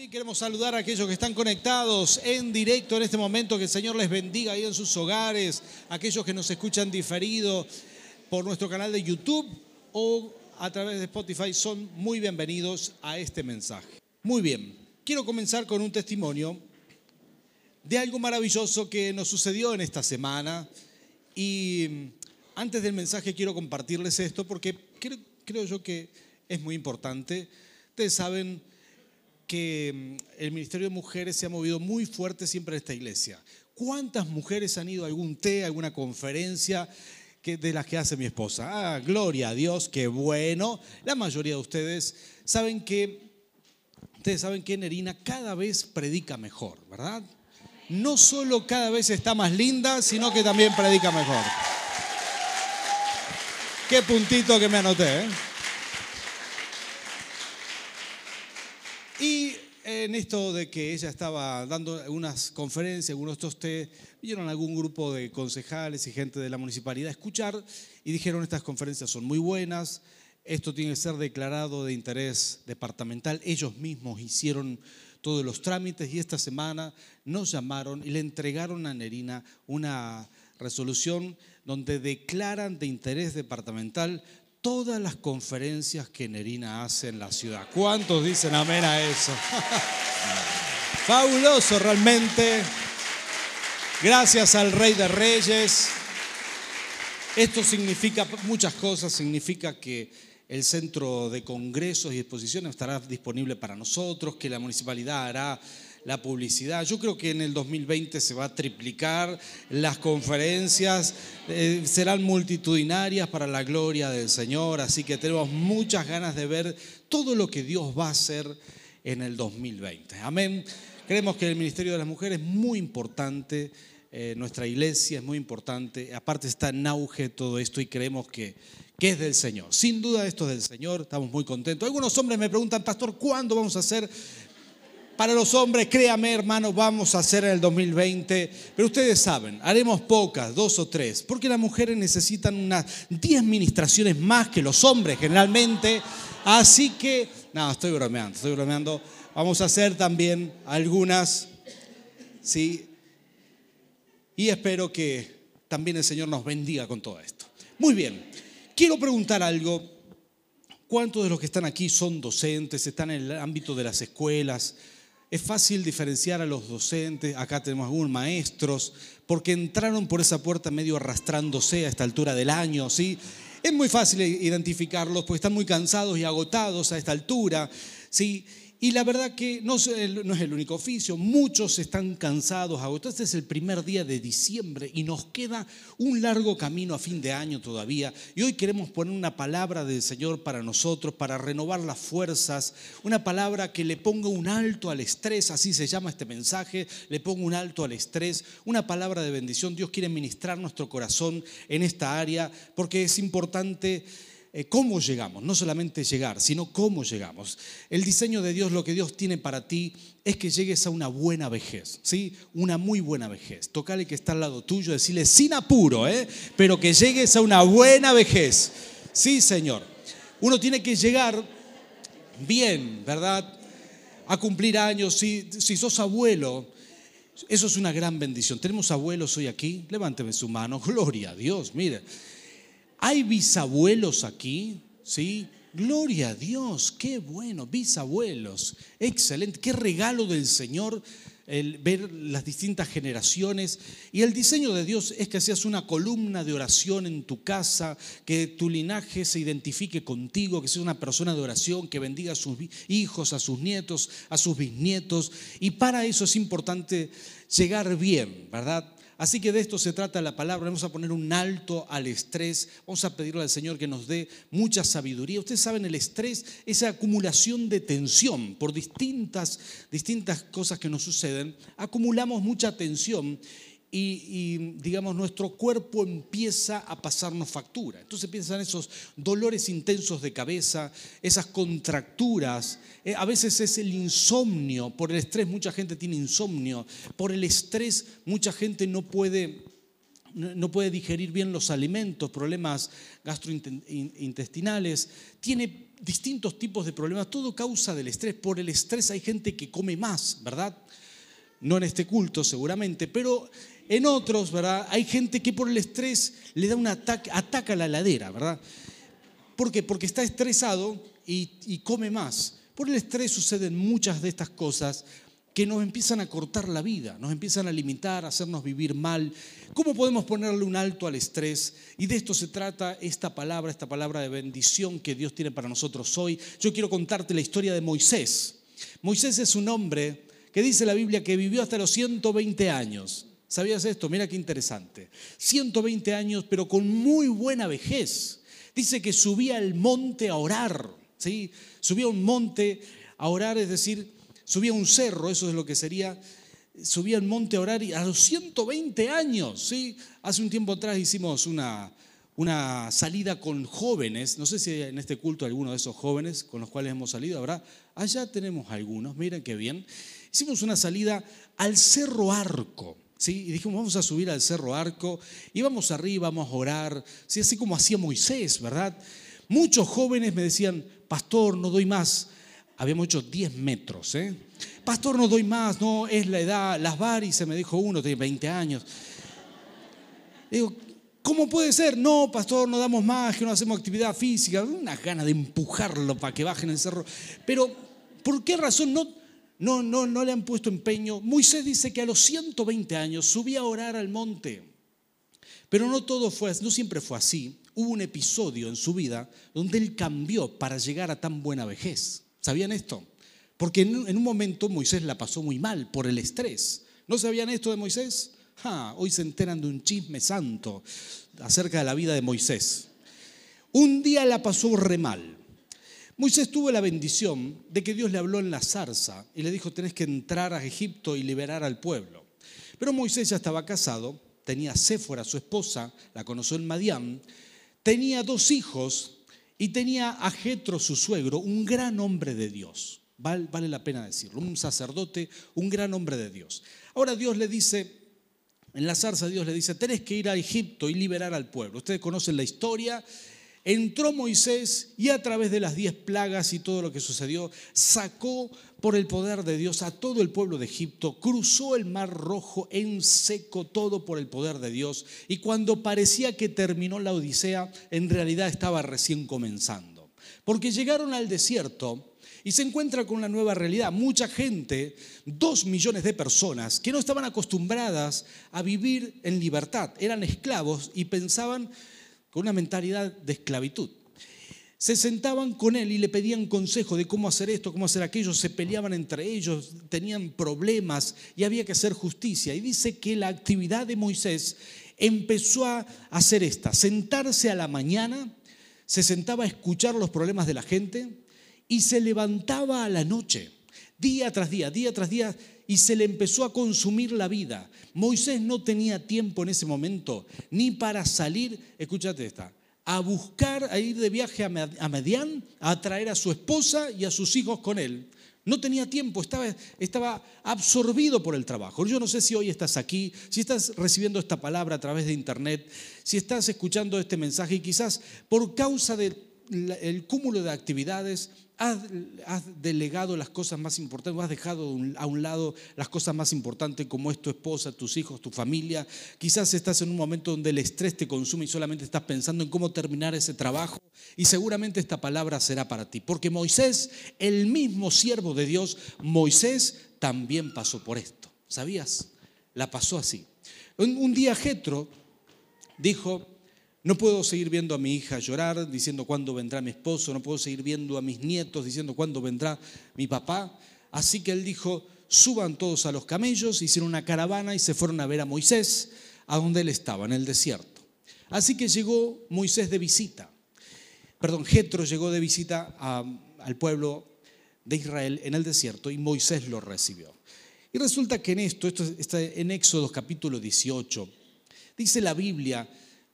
Bien, queremos saludar a aquellos que están conectados en directo en este momento, que el Señor les bendiga ahí en sus hogares, aquellos que nos escuchan diferido por nuestro canal de YouTube o a través de Spotify, son muy bienvenidos a este mensaje. Muy bien, quiero comenzar con un testimonio de algo maravilloso que nos sucedió en esta semana y antes del mensaje quiero compartirles esto porque creo, creo yo que es muy importante. Ustedes saben que mm, el Ministerio de Mujeres se ha movido muy fuerte siempre en esta iglesia. ¿Cuántas mujeres han ido a algún té, a alguna conferencia que, de las que hace mi esposa? Ah, gloria a Dios, qué bueno. La mayoría de ustedes saben que, ustedes saben que Nerina cada vez predica mejor, ¿verdad? No solo cada vez está más linda, sino que también predica mejor. Qué puntito que me anoté, ¿eh? Y en esto de que ella estaba dando algunas conferencias, estos té, vieron algún grupo de concejales y gente de la municipalidad escuchar y dijeron estas conferencias son muy buenas, esto tiene que ser declarado de interés departamental. Ellos mismos hicieron todos los trámites y esta semana nos llamaron y le entregaron a Nerina una resolución donde declaran de interés departamental todas las conferencias que Nerina hace en la ciudad. ¿Cuántos dicen amén a eso? Fabuloso realmente. Gracias al Rey de Reyes. Esto significa muchas cosas. Significa que el centro de congresos y exposiciones estará disponible para nosotros, que la municipalidad hará la publicidad. Yo creo que en el 2020 se va a triplicar las conferencias, eh, serán multitudinarias para la gloria del Señor, así que tenemos muchas ganas de ver todo lo que Dios va a hacer en el 2020. Amén. Creemos que el Ministerio de las Mujeres es muy importante, eh, nuestra iglesia es muy importante, aparte está en auge todo esto y creemos que, que es del Señor. Sin duda esto es del Señor, estamos muy contentos. Algunos hombres me preguntan, pastor, ¿cuándo vamos a hacer para los hombres, créame hermanos, vamos a hacer en el 2020, pero ustedes saben, haremos pocas, dos o tres, porque las mujeres necesitan unas 10 ministraciones más que los hombres generalmente, así que, no, estoy bromeando, estoy bromeando, vamos a hacer también algunas, ¿sí? Y espero que también el Señor nos bendiga con todo esto. Muy bien, quiero preguntar algo. ¿Cuántos de los que están aquí son docentes, están en el ámbito de las escuelas? Es fácil diferenciar a los docentes, acá tenemos algunos maestros, porque entraron por esa puerta medio arrastrándose a esta altura del año, ¿sí? Es muy fácil identificarlos porque están muy cansados y agotados a esta altura, ¿sí? Y la verdad que no es, el, único oficio, muchos están cansados, agotados. Este es el primer día de diciembre y nos queda un largo camino a fin de año todavía. Y hoy queremos poner una palabra del Señor para nosotros, para renovar las fuerzas, una palabra que le ponga un alto al estrés, así se llama este mensaje, le ponga un alto al estrés, una palabra de bendición. Dios quiere ministrar nuestro corazón en esta área porque es importante eh, cómo llegamos, no solamente llegar, sino cómo llegamos. El diseño de Dios, lo que Dios tiene para ti es que llegues a una buena vejez, ¿sí? Una muy buena vejez. Tocale que está al lado tuyo, decirle sin apuro, ¿eh? Pero que llegues a una buena vejez. Sí, Señor. Uno tiene que llegar bien, ¿verdad? A cumplir años. Si, si sos abuelo, eso es una gran bendición. Tenemos abuelos hoy aquí. Levánteme su mano. Gloria a Dios. Mire. ¿Hay bisabuelos aquí? ¿Sí? Gloria a Dios, qué bueno, bisabuelos, excelente, qué regalo del Señor el ver las distintas generaciones. Y el diseño de Dios es que seas una columna de oración en tu casa, que tu linaje se identifique contigo, que seas una persona de oración, que bendiga a sus hijos, a sus nietos, a sus bisnietos. Y para eso es importante llegar bien, ¿verdad? Así que de esto se trata la palabra. Vamos a poner un alto al estrés. Vamos a pedirle al Señor que nos dé mucha sabiduría. Ustedes saben, el estrés, esa acumulación de tensión por distintas, distintas cosas que nos suceden, acumulamos mucha tensión y, digamos, nuestro cuerpo empieza a pasarnos factura. Entonces piensan esos dolores intensos de cabeza, esas contracturas, eh, a veces es el insomnio, por el estrés mucha gente tiene insomnio, por el estrés mucha gente no puede no puede digerir bien los alimentos, problemas gastrointestinales, tiene distintos tipos de problemas, todo causa del estrés. Por el estrés hay gente que come más, ¿verdad? No en este culto seguramente, pero en otros, ¿verdad? Hay gente que por el estrés le da un ataque, ataca la ladera, ¿verdad? ¿Por qué? Porque está estresado y, y come más. Por el estrés suceden muchas de estas cosas que nos empiezan a cortar la vida, nos empiezan a limitar, a hacernos vivir mal. ¿Cómo podemos ponerle un alto al estrés? Y de esto se trata esta palabra, esta palabra de bendición que Dios tiene para nosotros hoy. Yo quiero contarte la historia de Moisés. Moisés es un hombre que dice la Biblia que vivió hasta los 120 años. ¿Sabías esto? Mira qué interesante. 120 años, pero con muy buena vejez. Dice que subía al monte a orar. ¿sí? Subía a un monte a orar, es decir, subía un cerro, eso es lo que sería, subía al monte a orar y a los 120 años, ¿sí? Hace un tiempo atrás hicimos una, una salida con jóvenes, no sé si en este culto alguno de esos jóvenes con los cuales hemos salido, habrá, allá tenemos algunos, miren qué bien. Hicimos una salida al Cerro Arco, ¿sí? Y dijimos, vamos a subir al Cerro Arco, íbamos arriba, vamos a orar, ¿sí? así como hacía Moisés, ¿verdad? Muchos jóvenes me decían, pastor, no doy más, habíamos hecho 10 metros. ¿eh? Pastor, no doy más, no, es la edad. Las varices, me dijo uno, tiene 20 años. Digo, ¿cómo puede ser? No, pastor, no damos más, que no hacemos actividad física. Una gana de empujarlo para que bajen el cerro. Pero, ¿por qué razón no, no, no, no le han puesto empeño? Moisés dice que a los 120 años subía a orar al monte. Pero no todo fue, no siempre fue así. Hubo un episodio en su vida donde él cambió para llegar a tan buena vejez. ¿Sabían esto? Porque en un momento Moisés la pasó muy mal por el estrés. ¿No sabían esto de Moisés? hoy se enteran de un chisme santo acerca de la vida de Moisés. Un día la pasó re mal. Moisés tuvo la bendición de que Dios le habló en la zarza y le dijo, tenés que entrar a Egipto y liberar al pueblo. Pero Moisés ya estaba casado, tenía a Séfora, su esposa, la conoció en Madián, tenía dos hijos y tenía a Jetro, su suegro, un gran hombre de Dios. Vale, vale la pena decirlo, un sacerdote, un gran hombre de Dios. Ahora Dios le dice, en la zarza Dios le dice, tenés que ir a Egipto y liberar al pueblo. Ustedes conocen la historia. Entró Moisés y a través de las diez plagas y todo lo que sucedió, sacó por el poder de Dios a todo el pueblo de Egipto, cruzó el mar rojo en seco, todo por el poder de Dios. Y cuando parecía que terminó la Odisea, en realidad estaba recién comenzando. Porque llegaron al desierto y se encuentra con una nueva realidad. Mucha gente, dos millones de personas, que no estaban acostumbradas a vivir en libertad, eran esclavos y pensaban con una mentalidad de esclavitud se sentaban con él y le pedían consejo de cómo hacer esto, cómo hacer aquello, se peleaban entre ellos, tenían problemas y había que hacer justicia. Y dice que la actividad de Moisés empezó a hacer esta, sentarse a la mañana, se sentaba a escuchar los problemas de la gente y se levantaba a la noche, día tras día, día tras día, y se le empezó a consumir la vida. Moisés no tenía tiempo en ese momento ni para salir, escúchate esta, a buscar, a ir de viaje a Medián, a traer a su esposa y a sus hijos con él. No tenía tiempo, estaba, estaba absorbido por el trabajo. Yo no sé si hoy estás aquí, si estás recibiendo esta palabra a través de internet, si estás escuchando este mensaje y quizás por causa del cúmulo de actividades Has, delegado las cosas más importantes, has dejado a un lado las cosas más importantes como es tu esposa, tus hijos, tu familia. Quizás estás en un momento donde el estrés te consume y solamente estás pensando en cómo terminar ese trabajo. Y seguramente esta palabra será para ti. Porque Moisés, el mismo siervo de Dios, Moisés también pasó por esto. ¿Sabías? La pasó así. Un, día Jetro dijo, no puedo seguir viendo a mi hija llorar diciendo cuándo vendrá mi esposo, no puedo seguir viendo a mis nietos diciendo cuándo vendrá mi papá. Así que él dijo, suban todos a los camellos, hicieron una caravana y se fueron a ver a Moisés, a donde él estaba, en el desierto. Así que llegó Moisés de visita. Perdón, Jetro llegó de visita al pueblo de Israel en el desierto y Moisés lo recibió. Y resulta que en esto, esto está en Éxodo capítulo 18, dice la Biblia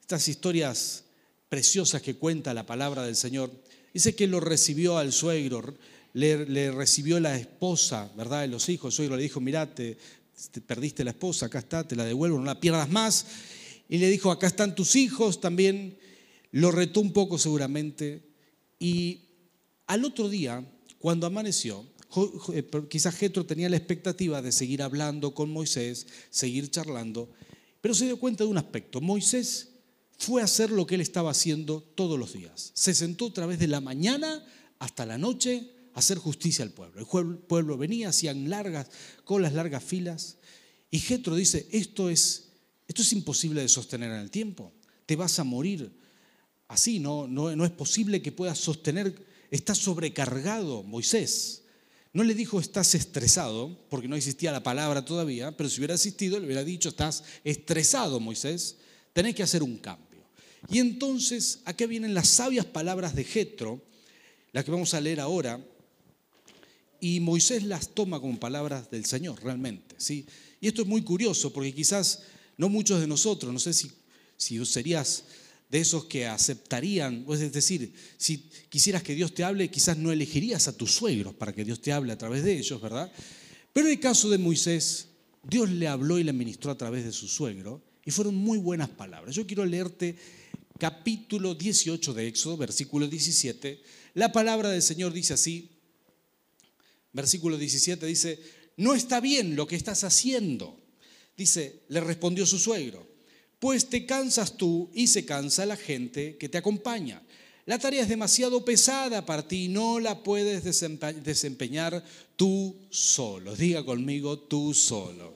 estas historias preciosas que cuenta la palabra del Señor. Dice que lo recibió al suegro, le, recibió la esposa, ¿verdad? De los hijos. El suegro le dijo, mirá, te, perdiste la esposa, acá está, te la devuelvo, no la pierdas más. Y le dijo, acá están tus hijos también. Lo retó un poco seguramente y Al otro día, cuando amaneció, eh, quizás Jetro tenía la expectativa de seguir hablando con Moisés, seguir charlando, pero se dio cuenta de un aspecto. Moisés fue a hacer lo que él estaba haciendo todos los días. Se sentó a través de la mañana hasta la noche a hacer justicia al pueblo. El pueblo venía, hacían largas colas, largas filas. Y Jetro dice, esto es, esto es imposible de sostener en el tiempo. Te vas a morir así, no, no, no es posible que puedas sostener, estás sobrecargado, Moisés. No le dijo estás estresado, porque no existía la palabra todavía, pero si hubiera existido le hubiera dicho estás estresado, Moisés, tenés que hacer un cambio. Y entonces, acá vienen las sabias palabras de Jetro, las que vamos a leer ahora, y Moisés las toma como palabras del Señor, realmente. ¿sí? Y esto es muy curioso, porque quizás no muchos de nosotros, no sé si, si serías de esos que aceptarían, es decir, si quisieras que Dios te hable, quizás no elegirías a tus suegros para que Dios te hable a través de ellos, ¿verdad? Pero en el caso de Moisés, Dios le habló y le ministró a través de su suegro, y fueron muy buenas palabras. Yo quiero leerte capítulo 18 de Éxodo, versículo 17. La palabra del Señor dice así, versículo 17 dice, no está bien lo que estás haciendo. Dice, le respondió su suegro, pues te cansas tú y se cansa la gente que te acompaña. La tarea es demasiado pesada para ti, no la puedes desempeñar tú solo. Diga conmigo, tú solo.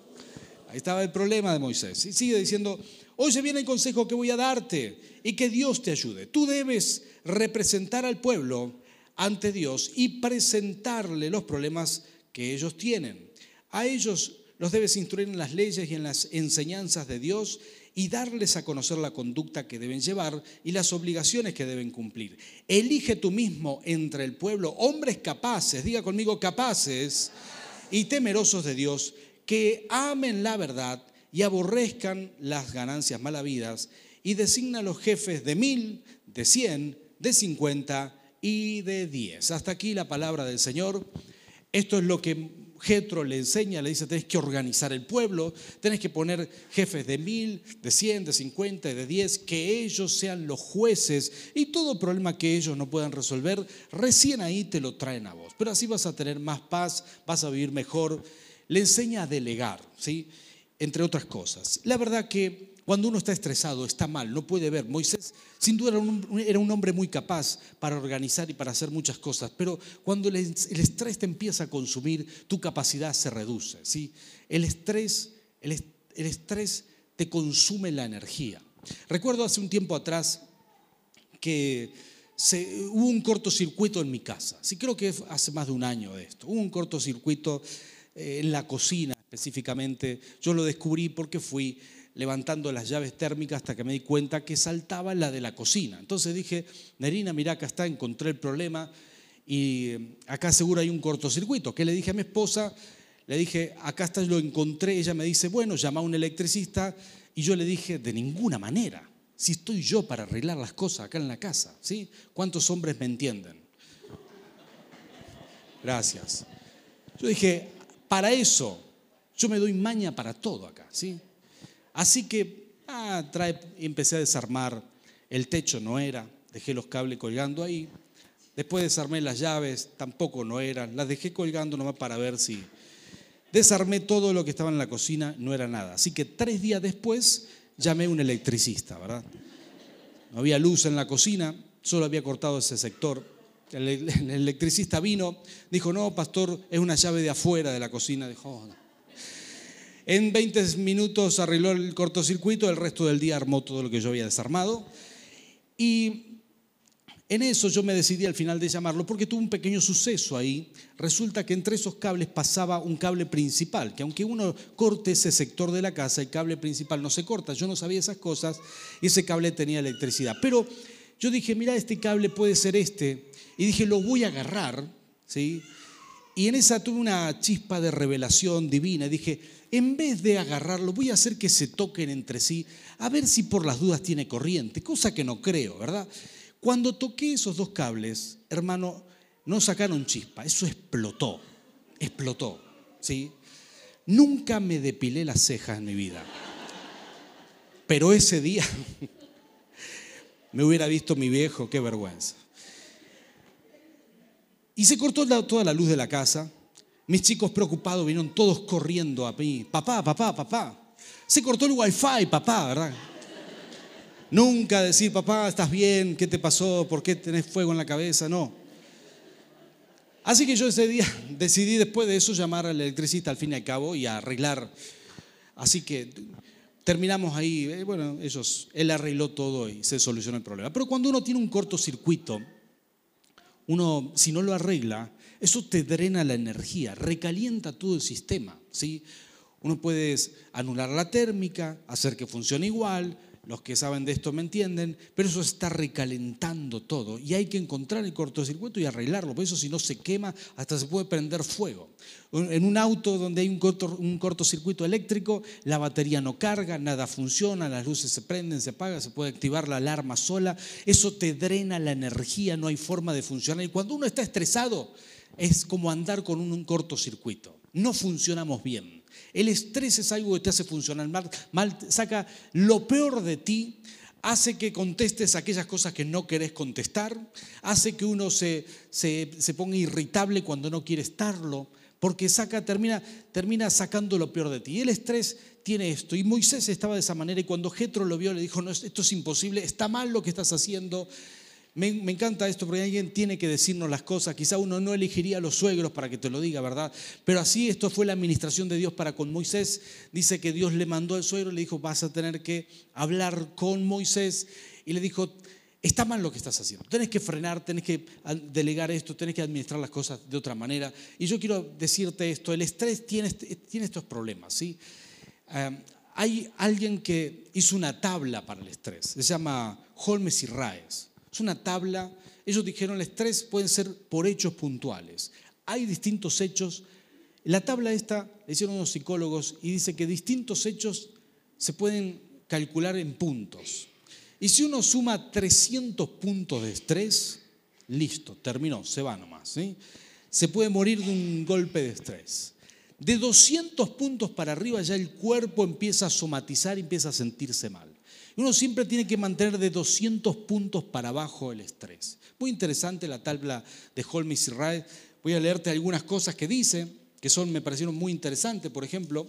Ahí estaba el problema de Moisés. Y sigue diciendo, oye viene el consejo que voy a darte y que Dios te ayude. Tú debes representar al pueblo ante Dios y presentarle los problemas que ellos tienen. A ellos los debes instruir en las leyes y en las enseñanzas de Dios y darles a conocer la conducta que deben llevar y las obligaciones que deben cumplir. Elige tú mismo entre el pueblo hombres capaces, diga conmigo capaces y temerosos de Dios, que amen la verdad y aborrezcan las ganancias malavidas, y designa los jefes de mil, de cien, de cincuenta y de diez. Hasta aquí la palabra del Señor. Esto es lo que Jetro le enseña, le dice, tenés que organizar el pueblo, tenés que poner jefes de mil, de cien, de cincuenta y de diez, que ellos sean los jueces y todo problema que ellos no puedan resolver, recién ahí te lo traen a vos. Pero así vas a tener más paz, vas a vivir mejor le enseña a delegar, ¿sí? Entre otras cosas. La verdad que cuando uno está estresado, está mal, no puede ver. Moisés sin duda era un, hombre muy capaz para organizar y para hacer muchas cosas, pero cuando el, estrés te empieza a consumir, tu capacidad se reduce. ¿sí? El, estrés, el, estrés te consume la energía. Recuerdo hace un tiempo atrás que hubo un cortocircuito en mi casa. Sí, creo que hace más de un año de esto. Hubo un cortocircuito eh, en la cocina específicamente. Yo lo descubrí porque fui levantando las llaves térmicas hasta que me di cuenta que saltaba la de la cocina. Entonces dije, Nerina, mira, acá está, encontré el problema y eh, acá seguro hay un cortocircuito. ¿Qué le dije a mi esposa? Le dije, acá está, lo encontré. Ella me dice, bueno, llama a un electricista. Y yo le dije, de ninguna manera. Si estoy yo para arreglar las cosas acá en la casa, ¿sí? ¿Cuántos hombres me entienden? Gracias. Yo dije, para eso, yo me doy maña para todo acá, ¿sí? Así que ah, empecé a desarmar. El techo no era, dejé los cables colgando ahí. Después desarmé las llaves, tampoco no eran. Las dejé colgando nomás para ver si. Desarmé todo lo que estaba en la cocina, no era nada. Así que tres días después llamé a un electricista, ¿verdad? No había luz en la cocina, solo había cortado ese sector. El, electricista vino, dijo, no, pastor, es una llave de afuera de la cocina. Dijo, oh, En 20 minutos arregló el cortocircuito, el resto del día armó todo lo que yo había desarmado. Y en eso yo me decidí al final de llamarlo porque tuvo un pequeño suceso ahí. Resulta que entre esos cables pasaba un cable principal, que aunque uno corte ese sector de la casa, el cable principal no se corta. Yo no sabía esas cosas y ese cable tenía electricidad. Pero yo dije, mira, este cable puede ser este. Y dije, lo voy a agarrar, ¿sí? Y en esa tuve una chispa de revelación divina. Dije, en vez de agarrarlo, voy a hacer que se toquen entre sí, a ver si por las dudas tiene corriente, cosa que no creo, ¿verdad? Cuando toqué esos dos cables, hermano, no sacaron chispa, eso explotó, explotó, ¿sí? Nunca me depilé las cejas en mi vida. Pero ese día me hubiera visto mi viejo, qué vergüenza. Y se cortó toda la luz de la casa. Mis chicos preocupados vinieron todos corriendo a mí. Papá, papá, papá. Se cortó el wifi, papá, ¿verdad? Nunca decir, papá, ¿estás bien? ¿Qué te pasó? ¿Por qué tenés fuego en la cabeza? No. Así que yo ese día decidí después de eso llamar al electricista al fin y al cabo y arreglar. Así que terminamos ahí, eh, bueno, ellos, él arregló todo y se solucionó el problema. Pero cuando uno tiene un cortocircuito, uno, si no lo arregla, eso te drena la energía, recalienta todo el sistema, ¿sí? Uno puede anular la térmica, hacer que funcione igual, los que saben de esto me entienden, pero eso está recalentando todo y hay que encontrar el cortocircuito y arreglarlo, por eso si no se quema hasta se puede prender fuego. En un auto donde hay un, un cortocircuito eléctrico, la batería no carga, nada funciona, las luces se prenden, se apagan, se puede activar la alarma sola, eso te drena la energía, no hay forma de funcionar y cuando uno está estresado es como andar con un cortocircuito, no funcionamos bien. El estrés es algo que te hace funcionar mal, saca lo peor de ti, hace que contestes aquellas cosas que no querés contestar, hace que uno se, se, ponga irritable cuando no quiere estarlo, porque saca, termina, termina sacando lo peor de ti. Y el estrés tiene esto. Y Moisés estaba de esa manera y cuando Jetro lo vio le dijo, no, esto es imposible, está mal lo que estás haciendo, me, encanta esto porque alguien tiene que decirnos las cosas. Quizá uno no elegiría a los suegros para que te lo diga, ¿verdad? Pero así esto fue la administración de Dios para con Moisés. Dice que Dios le mandó al suegro, le dijo, vas a tener que hablar con Moisés. Y le dijo, está mal lo que estás haciendo. Tienes que frenar, tienes que delegar esto, tienes que administrar las cosas de otra manera. Y yo quiero decirte esto, el estrés tiene, este, estos problemas, ¿sí? Hay alguien que hizo una tabla para el estrés, se llama Holmes y Raes. Es una tabla. Ellos dijeron el estrés pueden ser por hechos puntuales. Hay distintos hechos. La tabla esta la hicieron unos psicólogos y dice que distintos hechos se pueden calcular en puntos. Y si uno suma 300 puntos de estrés, listo, terminó, se va nomás. Se puede morir de un golpe de estrés. De 200 puntos para arriba ya el cuerpo empieza a somatizar y empieza a sentirse mal. Uno siempre tiene que mantener de 200 puntos para abajo el estrés. Muy interesante la tabla de Holmes y Wright. Voy a leerte algunas cosas que dice, que son, me parecieron muy interesantes. Por ejemplo,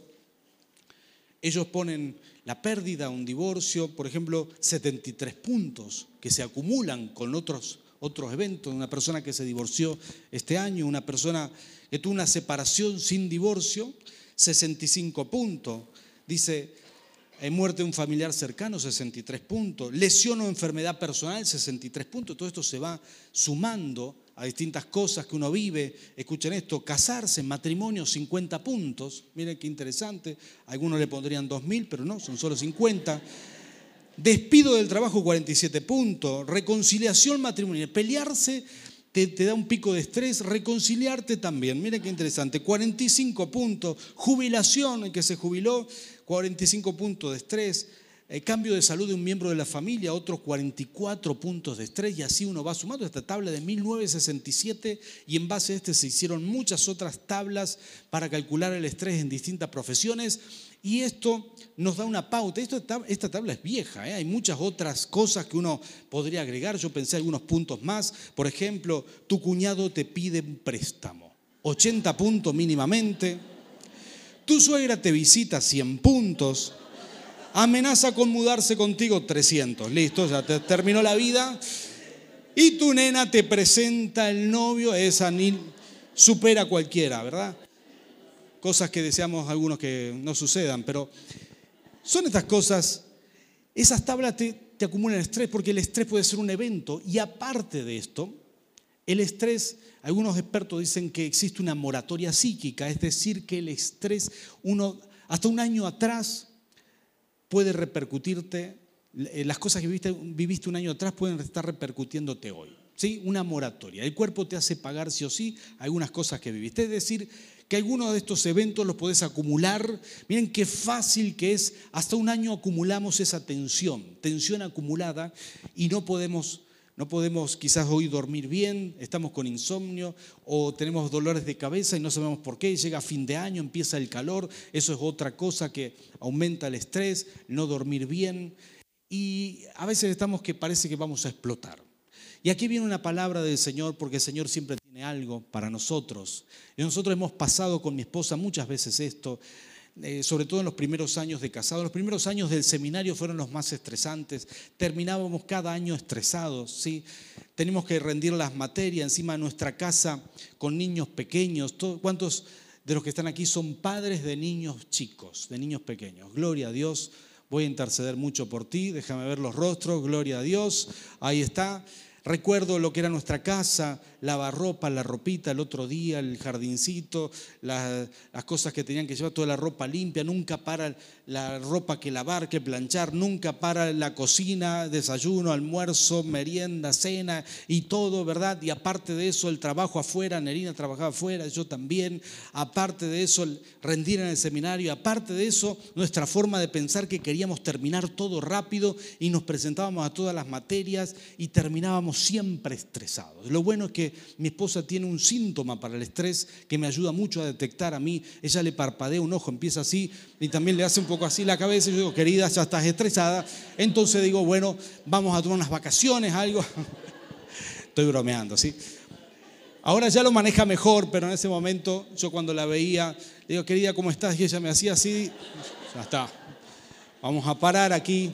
ellos ponen la pérdida, un divorcio, por ejemplo, 73 puntos que se acumulan con otros, otros eventos. Una persona que se divorció este año, una persona que tuvo una separación sin divorcio, 65 puntos. Dice, muerte de un familiar cercano, 63 puntos, lesión o enfermedad personal, 63 puntos. Todo esto se va sumando a distintas cosas que uno vive. Escuchen esto, casarse, matrimonio, 50 puntos. Miren qué interesante. Algunos le pondrían 2.000, pero no, son solo 50. Despido del trabajo, 47 puntos. Reconciliación matrimonial. Pelearse te, te, da un pico de estrés. Reconciliarte también. Miren qué interesante. 45 puntos. Jubilación, el que se jubiló, 45 puntos de estrés, el eh, cambio de salud de un miembro de la familia, otros 44 puntos de estrés, y así uno va sumando esta tabla de 1967, y en base a este se hicieron muchas otras tablas para calcular el estrés en distintas profesiones, y esto nos da una pauta. Esta tabla es vieja, ¿eh? hay muchas otras cosas que uno podría agregar, yo pensé algunos puntos más, por ejemplo, tu cuñado te pide un préstamo, 80 puntos mínimamente. Tu suegra te visita 100 puntos. Amenaza con mudarse contigo 300. Listo, ya te terminó la vida. Y tu nena te presenta el novio, esa ni supera cualquiera, ¿verdad? Cosas que deseamos algunos que no sucedan, pero son estas cosas, esas tablas te, te acumulan estrés porque el estrés puede ser un evento y aparte de esto, el estrés, algunos expertos dicen que existe una moratoria psíquica, es decir, que el estrés, uno, hasta un año atrás, puede repercutirte, eh, las cosas que viviste, un año atrás pueden estar repercutiéndote hoy. ¿sí? Una moratoria. El cuerpo te hace pagar sí o sí algunas cosas que viviste. Es decir, que algunos de estos eventos los podés acumular. Miren qué fácil que es. Hasta un año acumulamos esa tensión, tensión acumulada, y no podemos no podemos quizás hoy dormir bien, estamos con insomnio o tenemos dolores de cabeza y no sabemos por qué. Llega fin de año, empieza el calor, eso es otra cosa que aumenta el estrés, no dormir bien. Y a veces estamos que parece que vamos a explotar. Y aquí viene una palabra del Señor porque el Señor siempre tiene algo para nosotros. Y nosotros hemos pasado con mi esposa muchas veces esto, eh, sobre todo en los primeros años de casado. Los primeros años del seminario fueron los más estresantes. Terminábamos cada año estresados, ¿sí? Tenemos que rendir las materias encima de nuestra casa con niños pequeños. ¿Cuántos de los que están aquí son padres de niños chicos, de niños pequeños? Gloria a Dios. Voy a interceder mucho por ti. Déjame ver los rostros. Gloria a Dios. Ahí está. Recuerdo lo que era nuestra casa, lavarropa, la ropita el otro día, el jardincito, las, cosas que tenían que llevar, toda la ropa limpia, nunca para la ropa que lavar, que planchar, nunca para la cocina, desayuno, almuerzo, merienda, cena y todo, ¿verdad? Y aparte de eso, el trabajo afuera, Nerina trabajaba afuera, yo también, aparte de eso, rendir en el seminario, aparte de eso, nuestra forma de pensar que queríamos terminar todo rápido y nos presentábamos a todas las materias y terminábamos siempre estresados. Lo bueno es que mi esposa tiene un síntoma para el estrés que me ayuda mucho a detectar a mí. Ella le parpadea un ojo, empieza así y también le hace un poco así la cabeza. Y yo digo, querida, ya estás estresada. Entonces digo, bueno, vamos a tomar unas vacaciones, algo. Estoy bromeando, ¿sí? Ahora ya lo maneja mejor, pero en ese momento yo cuando la veía, le digo, querida, ¿cómo estás? Y ella me hacía así, ya está. Vamos a parar aquí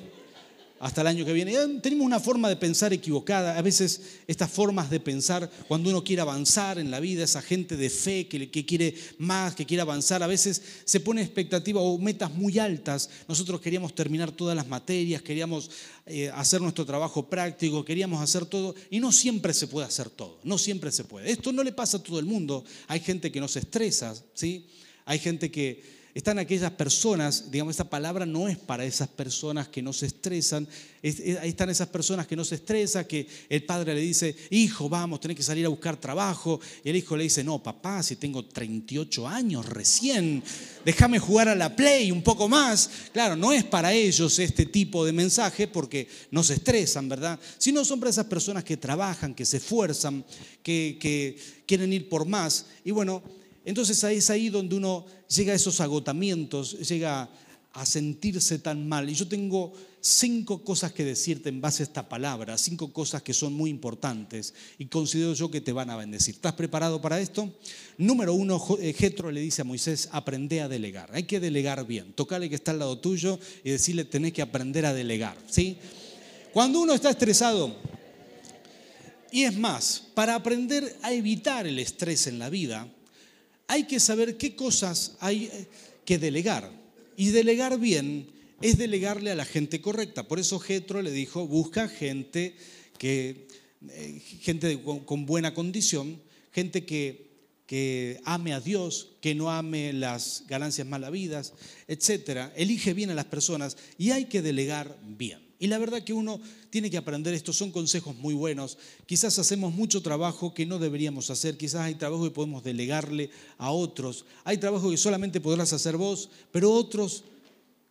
hasta el año que viene. Tenemos una forma de pensar equivocada. A veces estas formas de pensar, cuando uno quiere avanzar en la vida, esa gente de fe que, quiere más, que quiere avanzar, a veces se pone expectativa o metas muy altas. Nosotros queríamos terminar todas las materias, queríamos eh, hacer nuestro trabajo práctico, queríamos hacer todo y no siempre se puede hacer todo, no siempre se puede. Esto no le pasa a todo el mundo. Hay gente que no se estresa, ¿sí? Hay gente que están aquellas personas, digamos, esta palabra no es para esas personas que no se estresan, ahí están esas personas que no se estresan, que el padre le dice, hijo, vamos, tenés que salir a buscar trabajo, y el hijo le dice, no, papá, si tengo 38 años recién, déjame jugar a la play un poco más. Claro, no es para ellos este tipo de mensaje porque no se estresan, ¿verdad? Sino son para esas personas que trabajan, que se esfuerzan, que, que quieren ir por más. Y bueno, entonces ahí es ahí donde uno llega a esos agotamientos, llega a sentirse tan mal. Y yo tengo cinco cosas que decirte en base a esta palabra, cinco cosas que son muy importantes y considero yo que te van a bendecir. ¿Estás preparado para esto? Número uno, eh, Jetro le dice a Moisés, aprende a delegar. Hay que delegar bien. Tocale que está al lado tuyo y decirle, tenés que aprender a delegar. ¿sí? Cuando uno está estresado, y es más, para aprender a evitar el estrés en la vida, hay que saber qué cosas hay eh, que delegar. Y delegar bien es delegarle a la gente correcta. Por eso Getro le dijo, busca gente, que, eh, gente con buena condición, gente que, que ame a Dios, que no ame las ganancias malavidas, etc. Elige bien a las personas y hay que delegar bien. Y la verdad que uno tiene que aprender esto, son consejos muy buenos. Quizás hacemos mucho trabajo que no deberíamos hacer, quizás hay trabajo que podemos delegarle a otros, hay trabajo que solamente podrás hacer vos, pero otros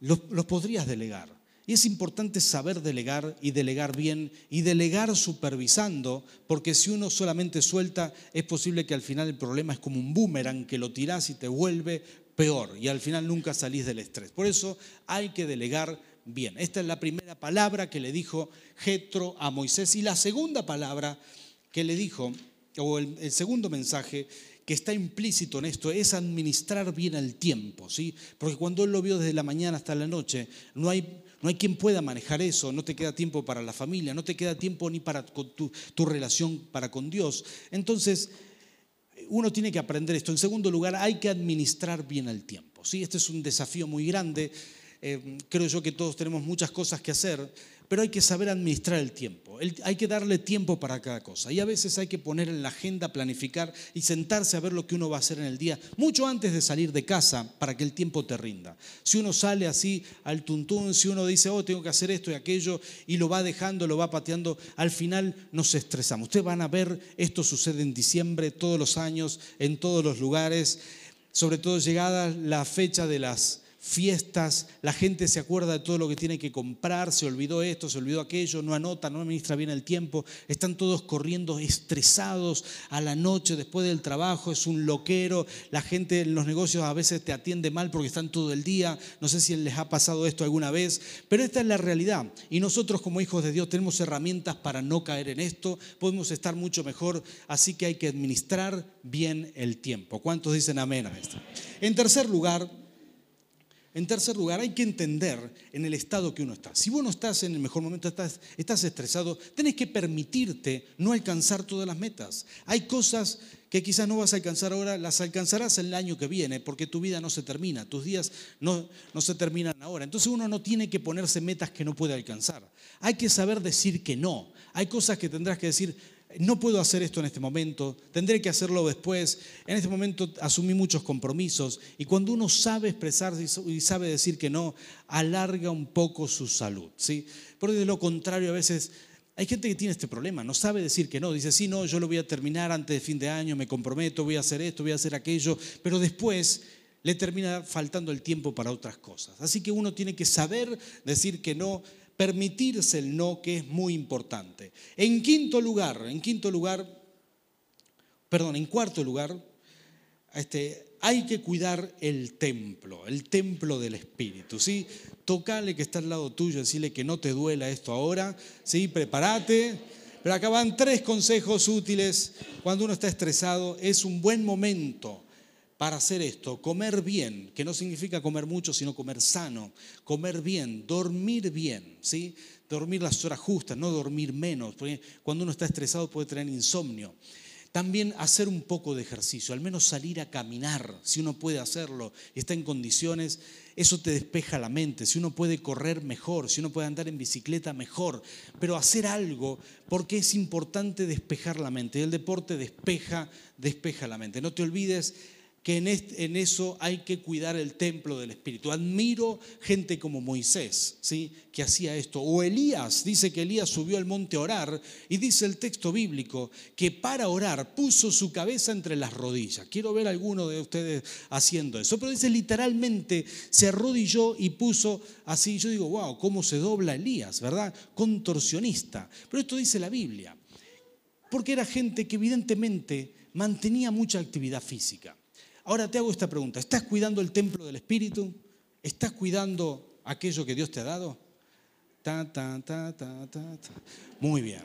los, podrías delegar. Y es importante saber delegar y delegar bien y delegar supervisando, porque si uno solamente suelta, es posible que al final el problema es como un boomerang que lo tirás y te vuelve peor y al final nunca salís del estrés. Por eso hay que delegar bien. Esta es la primera palabra que le dijo Jetro a Moisés. Y la segunda palabra que le dijo, o el, segundo mensaje que está implícito en esto, es administrar bien el tiempo. ¿sí? Porque cuando él lo vio desde la mañana hasta la noche, no hay, no hay quien pueda manejar eso, no te queda tiempo para la familia, no te queda tiempo ni para tu, tu relación para con Dios. Entonces, uno tiene que aprender esto. En segundo lugar, hay que administrar bien el tiempo. ¿sí? Este es un desafío muy grande eh, creo yo que todos tenemos muchas cosas que hacer, pero hay que saber administrar el tiempo. hay que darle tiempo para cada cosa. Y a veces hay que poner en la agenda, planificar y sentarse a ver lo que uno va a hacer en el día, mucho antes de salir de casa, para que el tiempo te rinda. Si uno sale así al tuntún, si uno dice, oh, tengo que hacer esto y aquello, y lo va dejando, lo va pateando, al final nos estresamos. Ustedes van a ver, esto sucede en diciembre, todos los años, en todos los lugares, sobre todo llegada la fecha de las fiestas, la gente se acuerda de todo lo que tiene que comprar, se olvidó esto, se olvidó aquello, no anota, no administra bien el tiempo, están todos corriendo estresados a la noche después del trabajo, es un loquero, la gente en los negocios a veces te atiende mal porque están todo el día, no sé si les ha pasado esto alguna vez, pero esta es la realidad y nosotros como hijos de Dios tenemos herramientas para no caer en esto, podemos estar mucho mejor, así que hay que administrar bien el tiempo. ¿Cuántos dicen amén a esto? En tercer lugar, en tercer lugar, hay que entender en el estado que uno está. Si vos no estás en el mejor momento, estás, estresado, tenés que permitirte no alcanzar todas las metas. Hay cosas que quizás no vas a alcanzar ahora, las alcanzarás el año que viene, porque tu vida no se termina, tus días no, no se terminan ahora. Entonces uno no tiene que ponerse metas que no puede alcanzar. Hay que saber decir que no. Hay cosas que tendrás que decir, no puedo hacer esto en este momento, tendré que hacerlo después, en este momento asumí muchos compromisos y cuando uno sabe expresarse y sabe decir que no, alarga un poco su salud, ¿sí? Porque de lo contrario a veces hay gente que tiene este problema, no sabe decir que no, dice, sí, no, yo lo voy a terminar antes de fin de año, me comprometo, voy a hacer esto, voy a hacer aquello, pero después le termina faltando el tiempo para otras cosas. Así que uno tiene que saber decir que no permitirse el no, que es muy importante. En quinto lugar, en quinto lugar, perdón, en cuarto lugar, este, hay que cuidar el templo, el templo del Espíritu, ¿sí? Tocale que está al lado tuyo, decirle que no te duela esto ahora, ¿sí? Prepárate. Pero acá van tres consejos útiles cuando uno está estresado. Es un buen momento para hacer esto, comer bien, que no significa comer mucho, sino comer sano, comer bien, dormir bien, ¿sí? Dormir las horas justas, no dormir menos, porque cuando uno está estresado puede tener insomnio. También hacer un poco de ejercicio, al menos salir a caminar, si uno puede hacerlo y está en condiciones, eso te despeja la mente, si uno puede correr mejor, si uno puede andar en bicicleta mejor, pero hacer algo porque es importante despejar la mente. El deporte despeja, despeja la mente. No te olvides que en, eso hay que cuidar el templo del Espíritu. Admiro gente como Moisés, ¿sí? que hacía esto. O Elías, dice que Elías subió al monte a orar y dice el texto bíblico que para orar puso su cabeza entre las rodillas. Quiero ver a alguno de ustedes haciendo eso, pero dice literalmente se arrodilló y puso así. Yo digo, wow, cómo se dobla Elías, ¿verdad? Contorsionista. Pero esto dice la Biblia. Porque era gente que evidentemente mantenía mucha actividad física. Ahora te hago esta pregunta. ¿Estás cuidando el templo del Espíritu? ¿Estás cuidando aquello que Dios te ha dado? Ta, ta, ta, Muy bien.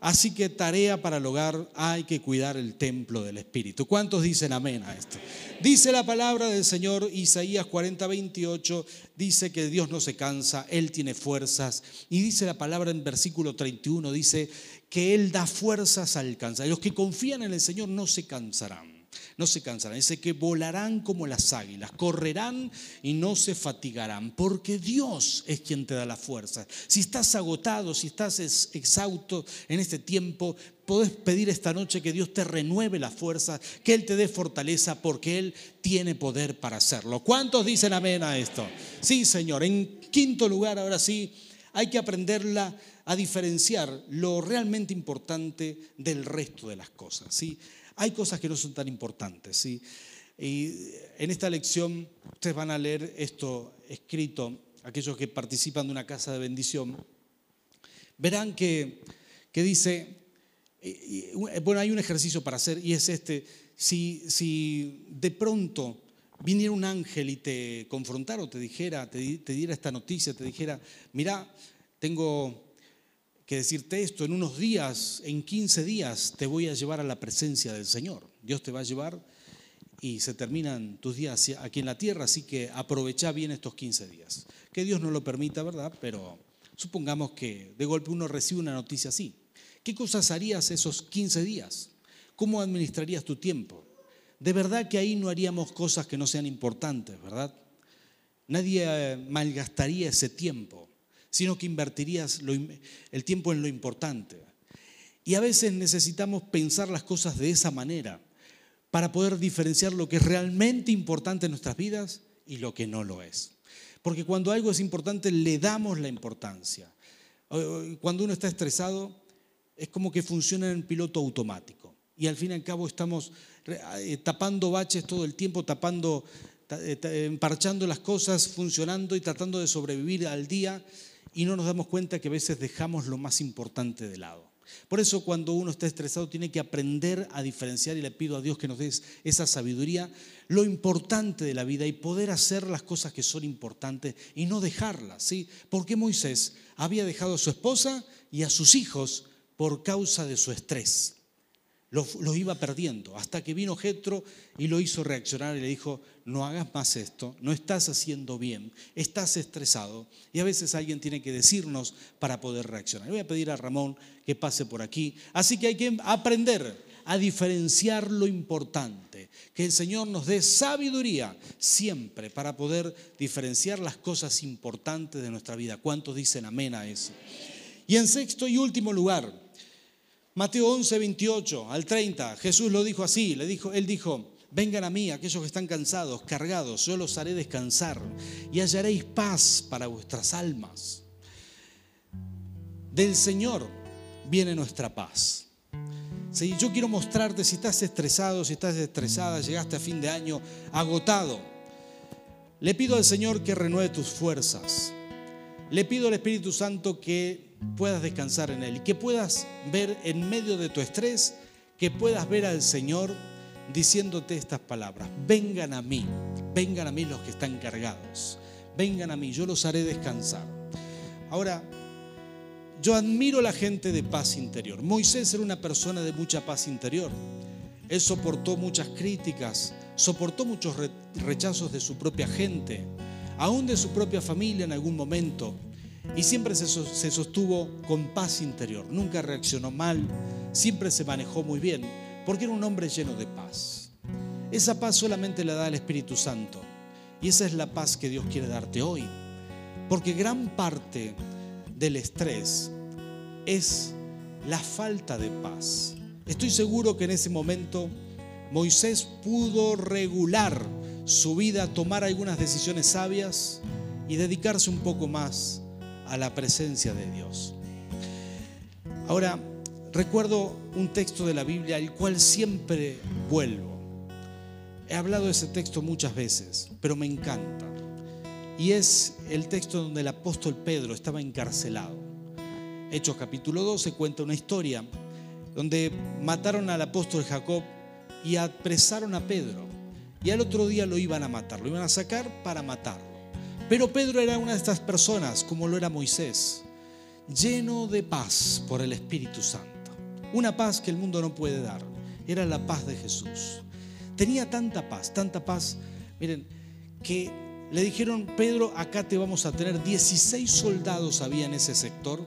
Así que tarea para el hogar, hay que cuidar el templo del Espíritu. ¿Cuántos dicen amén a esto? Dice la palabra del Señor, Isaías 40, 28, dice que Dios no se cansa, Él tiene fuerzas. Y dice la palabra en versículo 31, dice que Él da fuerzas al cansado. Los que confían en el Señor no se cansarán no se cansarán. Dice que volarán como las águilas, correrán y no se fatigarán, porque Dios es quien te da la fuerza. Si estás agotado, si estás exhausto en este tiempo, podés pedir esta noche que Dios te renueve la fuerza, que Él te dé fortaleza, porque Él tiene poder para hacerlo. ¿Cuántos dicen amén a esto? Sí, Señor. En quinto lugar, ahora sí, hay que aprenderla a diferenciar lo realmente importante del resto de las cosas. ¿sí? Hay cosas que no son tan importantes, ¿sí? Y en esta lección ustedes van a leer esto escrito, aquellos que participan de una casa de bendición, verán que, que dice, bueno, hay un ejercicio para hacer y es este, si, si de pronto viniera un ángel y te confrontara o te dijera, te, te diera esta noticia, te dijera, mira, tengo que decirte esto, en unos días, en 15 días, te voy a llevar a la presencia del Señor. Dios te va a llevar y se terminan tus días aquí en la tierra, así que aprovecha bien estos 15 días. Que Dios no lo permita, ¿verdad? Pero supongamos que de golpe uno recibe una noticia así. ¿Qué cosas harías esos 15 días? ¿Cómo administrarías tu tiempo? De verdad que ahí no haríamos cosas que no sean importantes, ¿verdad? Nadie eh, malgastaría ese tiempo sino que invertirías el tiempo en lo importante. Y a veces necesitamos pensar las cosas de esa manera para poder diferenciar lo que es realmente importante en nuestras vidas y lo que no lo es. Porque cuando algo es importante le damos la importancia. Cuando uno está estresado es como que funciona en piloto automático. Y al fin y al cabo estamos eh, tapando baches todo el tiempo, tapando emparchando las cosas, funcionando y tratando de sobrevivir al día y no nos damos cuenta que a veces dejamos lo más importante de lado. Por eso cuando uno está estresado tiene que aprender a diferenciar y le pido a Dios que nos dé esa sabiduría, lo importante de la vida y poder hacer las cosas que son importantes y no dejarlas. ¿sí? Porque Moisés había dejado a su esposa y a sus hijos por causa de su estrés. Los, iba perdiendo, hasta que vino Jetro y lo hizo reaccionar y le dijo, no hagas más esto, no estás haciendo bien, estás estresado. Y a veces alguien tiene que decirnos para poder reaccionar. Voy a pedir a Ramón que pase por aquí. Así que hay que aprender a diferenciar lo importante, que el Señor nos dé sabiduría siempre para poder diferenciar las cosas importantes de nuestra vida. ¿Cuántos dicen amén a eso? Y en sexto y último lugar, Mateo 11, 28 al 30, Jesús lo dijo así, le dijo, él dijo, vengan a mí aquellos que están cansados, cargados, yo los haré descansar y hallaréis paz para vuestras almas. Del Señor viene nuestra paz. Si yo quiero mostrarte si estás estresado, si estás estresada, llegaste a fin de año agotado. Le pido al Señor que renueve tus fuerzas. Le pido al Espíritu Santo que puedas descansar en Él y que puedas ver en medio de tu estrés, que puedas ver al Señor diciéndote estas palabras. Vengan a mí, vengan a mí los que están cargados, vengan a mí, yo los haré descansar. Ahora, yo admiro la gente de paz interior. Moisés era una persona de mucha paz interior. Él soportó muchas críticas, soportó muchos rechazos de su propia gente, aún de su propia familia en algún momento. Y siempre se sostuvo con paz interior, nunca reaccionó mal, siempre se manejó muy bien, porque era un hombre lleno de paz. Esa paz solamente la da el Espíritu Santo. Y esa es la paz que Dios quiere darte hoy. Porque gran parte del estrés es la falta de paz. Estoy seguro que en ese momento Moisés pudo regular su vida, tomar algunas decisiones sabias y dedicarse un poco más a la presencia de Dios. Ahora, recuerdo un texto de la Biblia al cual siempre vuelvo. He hablado de ese texto muchas veces, pero me encanta. Y es el texto donde el apóstol Pedro estaba encarcelado. Hechos capítulo 12 cuenta una historia donde mataron al apóstol Jacob y apresaron a Pedro. Y al otro día lo iban a matar, lo iban a sacar para matarlo. Pero Pedro era una de estas personas, como lo era Moisés, lleno de paz por el Espíritu Santo. Una paz que el mundo no puede dar. Era la paz de Jesús. Tenía tanta paz, tanta paz. Miren, que le dijeron, Pedro, acá te vamos a tener 16 soldados había en ese sector.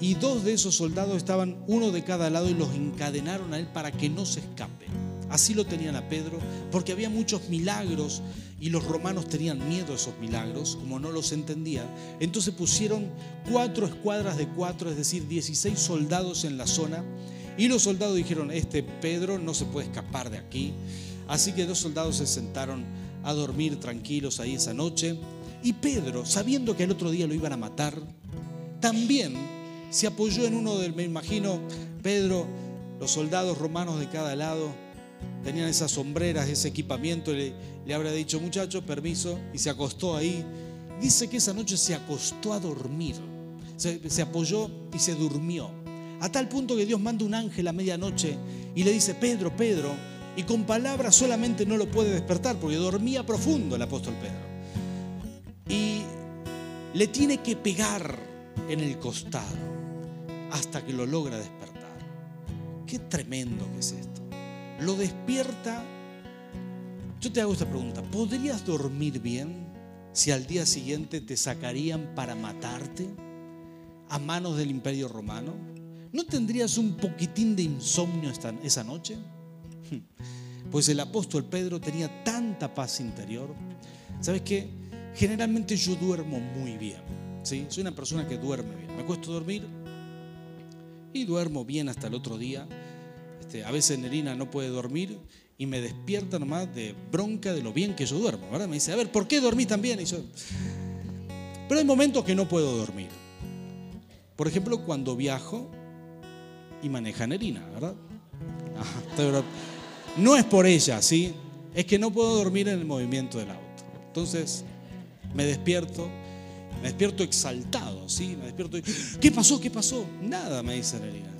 Y dos de esos soldados estaban uno de cada lado y los encadenaron a él para que no se escape. Así lo tenían a Pedro, porque había muchos milagros y los romanos tenían miedo a esos milagros, como no los entendían. Entonces pusieron cuatro escuadras de cuatro, es decir, 16 soldados en la zona. Y los soldados dijeron, este Pedro no se puede escapar de aquí. Así que dos soldados se sentaron a dormir tranquilos ahí esa noche. Y Pedro, sabiendo que el otro día lo iban a matar, también se apoyó en uno del, me imagino, Pedro, los soldados romanos de cada lado, tenían esas sombreras, ese equipamiento, le, habrá dicho, muchacho, permiso, y se acostó ahí. Dice que esa noche se acostó a dormir, se, se apoyó y se durmió. A tal punto que Dios manda un ángel a medianoche y le dice, Pedro, Pedro, y con palabras solamente no lo puede despertar porque dormía profundo el apóstol Pedro. Y le tiene que pegar en el costado hasta que lo logra despertar. Qué tremendo que es esto lo despierta. Yo te hago esta pregunta, ¿podrías dormir bien si al día siguiente te sacarían para matarte a manos del imperio romano? ¿No tendrías un poquitín de insomnio esa noche? Pues el apóstol Pedro tenía tanta paz interior. ¿Sabes qué? Generalmente yo duermo muy bien. ¿sí? Soy una persona que duerme bien. Me acuesto a dormir y duermo bien hasta el otro día. Este, a veces Nerina no puede dormir y me despierta nomás de bronca de lo bien que yo duermo, ¿verdad? Me dice, a ver, ¿por qué dormí tan bien? Y yo... Pero hay momentos que no puedo dormir. Por ejemplo, cuando viajo y maneja Nerina, ¿verdad? no es por ella, ¿sí? es que no puedo dormir en el movimiento del auto. Entonces me despierto, me despierto exaltado, ¿sí? Me despierto y, ¿qué pasó? ¿Qué pasó? Nada, me dice Nelina.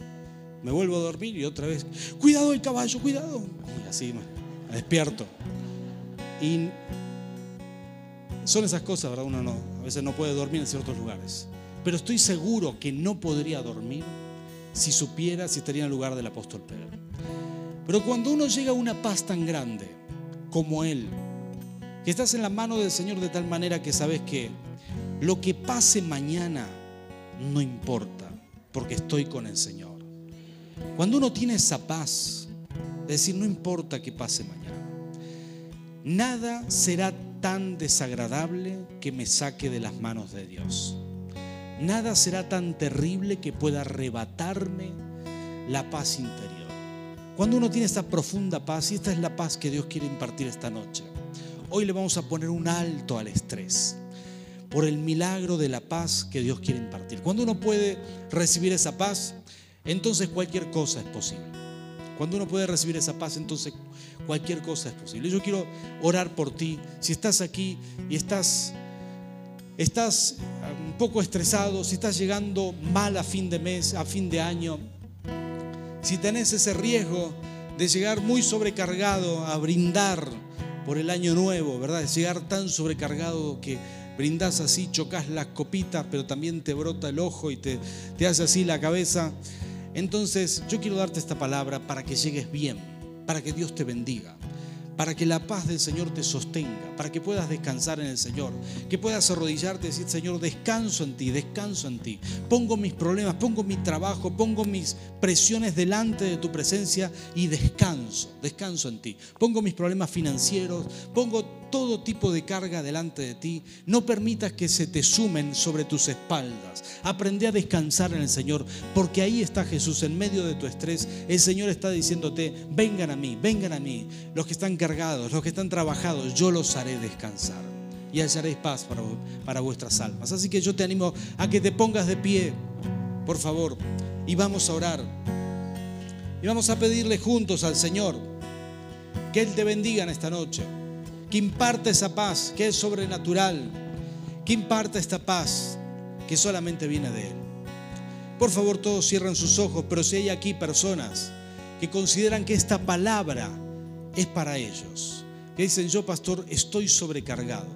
Me vuelvo a dormir y otra vez, cuidado el caballo, cuidado. Y así me despierto. Y son esas cosas, ¿verdad? Uno no, a veces no puede dormir en ciertos lugares. Pero estoy seguro que no podría dormir si supiera si estaría en el lugar del apóstol Pedro. Pero cuando uno llega a una paz tan grande como Él, que estás en la mano del Señor de tal manera que sabes que lo que pase mañana no importa, porque estoy con el Señor. Cuando uno tiene esa paz, es decir, no importa que pase mañana, nada será tan desagradable que me saque de las manos de Dios. Nada será tan terrible que pueda arrebatarme la paz interior. Cuando uno tiene esta profunda paz, y esta es la paz que Dios quiere impartir esta noche, hoy le vamos a poner un alto al estrés por el milagro de la paz que Dios quiere impartir. Cuando uno puede recibir esa paz, entonces cualquier cosa es posible. Cuando uno puede recibir esa paz, entonces cualquier cosa es posible. Yo quiero orar por ti. Si estás aquí y estás estás un poco estresado, si estás llegando mal a fin de mes, a fin de año, si tenés ese riesgo de llegar muy sobrecargado a brindar por el año nuevo, ¿verdad? De llegar tan sobrecargado que brindás así, chocas las copitas, pero también te brota el ojo y te, te hace así la cabeza. Entonces, yo quiero darte esta palabra para que llegues bien, para que Dios te bendiga para que la paz del Señor te sostenga, para que puedas descansar en el Señor, que puedas arrodillarte y decir, Señor, descanso en ti, descanso en ti. Pongo mis problemas, pongo mi trabajo, pongo mis presiones delante de tu presencia y descanso, descanso en ti. Pongo mis problemas financieros, pongo todo tipo de carga delante de ti. No permitas que se te sumen sobre tus espaldas. Aprende a descansar en el Señor, porque ahí está Jesús en medio de tu estrés. El Señor está diciéndote, vengan a mí, vengan a mí. Los que están los que están trabajados, yo los haré descansar y hallaréis paz para, para vuestras almas. Así que yo te animo a que te pongas de pie, por favor, y vamos a orar. Y vamos a pedirle juntos al Señor que Él te bendiga en esta noche, que imparte esa paz que es sobrenatural, que imparte esta paz que solamente viene de Él. Por favor, todos cierran sus ojos, pero si hay aquí personas que consideran que esta palabra es para ellos. Que dicen, yo pastor, estoy sobrecargado,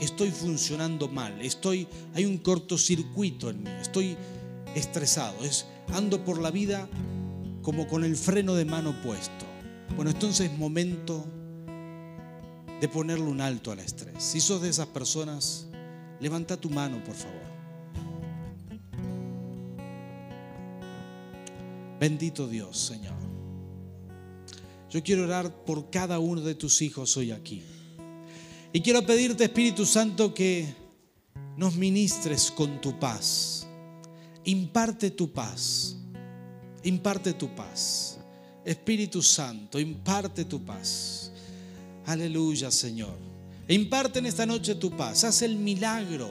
estoy funcionando mal, estoy, hay un cortocircuito en mí, estoy estresado, es, ando por la vida como con el freno de mano puesto. Bueno, entonces es momento de ponerle un alto al estrés. Si sos de esas personas, levanta tu mano, por favor. Bendito Dios, Señor. Yo quiero orar por cada uno de tus hijos hoy aquí. Y quiero pedirte, Espíritu Santo, que nos ministres con tu paz. Imparte tu paz. Imparte tu paz. Espíritu Santo, imparte tu paz. Aleluya, Señor. Imparte en esta noche tu paz. Haz el milagro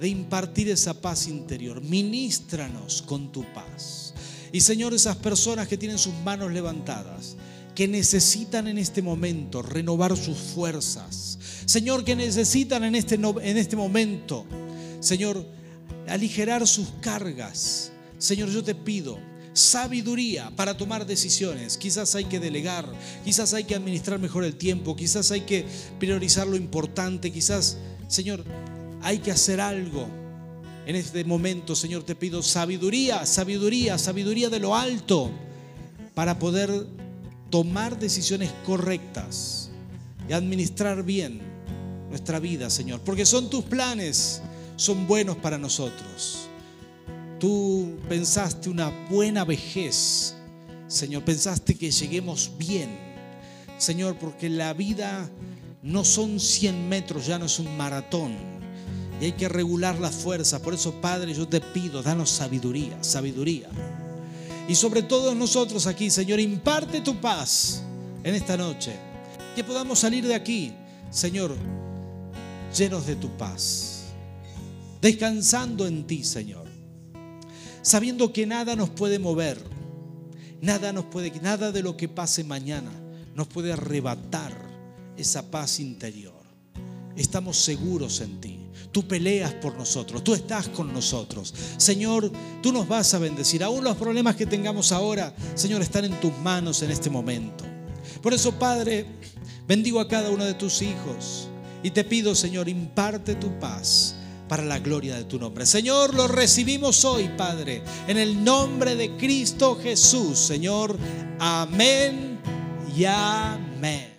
de impartir esa paz interior. Ministranos con tu paz. Y Señor, esas personas que tienen sus manos levantadas, que necesitan en este momento renovar sus fuerzas. Señor, que necesitan en este, en este momento, Señor, aligerar sus cargas. Señor, yo te pido sabiduría para tomar decisiones. Quizás hay que delegar, quizás hay que administrar mejor el tiempo, quizás hay que priorizar lo importante, quizás, Señor, hay que hacer algo. En este momento, Señor, te pido sabiduría, sabiduría, sabiduría de lo alto para poder tomar decisiones correctas y administrar bien nuestra vida, Señor, porque son tus planes, son buenos para nosotros. Tú pensaste una buena vejez, Señor, pensaste que lleguemos bien, Señor, porque la vida no son 100 metros, ya no es un maratón. Y hay que regular la fuerza. Por eso, Padre, yo te pido, danos sabiduría, sabiduría y sobre todo nosotros aquí, Señor, imparte tu paz en esta noche. Que podamos salir de aquí, Señor, llenos de tu paz. Descansando en ti, Señor. Sabiendo que nada nos puede mover. Nada nos puede, nada de lo que pase mañana nos puede arrebatar esa paz interior. Estamos seguros en ti. Tú peleas por nosotros, tú estás con nosotros. Señor, tú nos vas a bendecir. Aún los problemas que tengamos ahora, Señor, están en tus manos en este momento. Por eso, Padre, bendigo a cada uno de tus hijos y te pido, Señor, imparte tu paz para la gloria de tu nombre. Señor, lo recibimos hoy, Padre, en el nombre de Cristo Jesús, Señor. Amén y amén.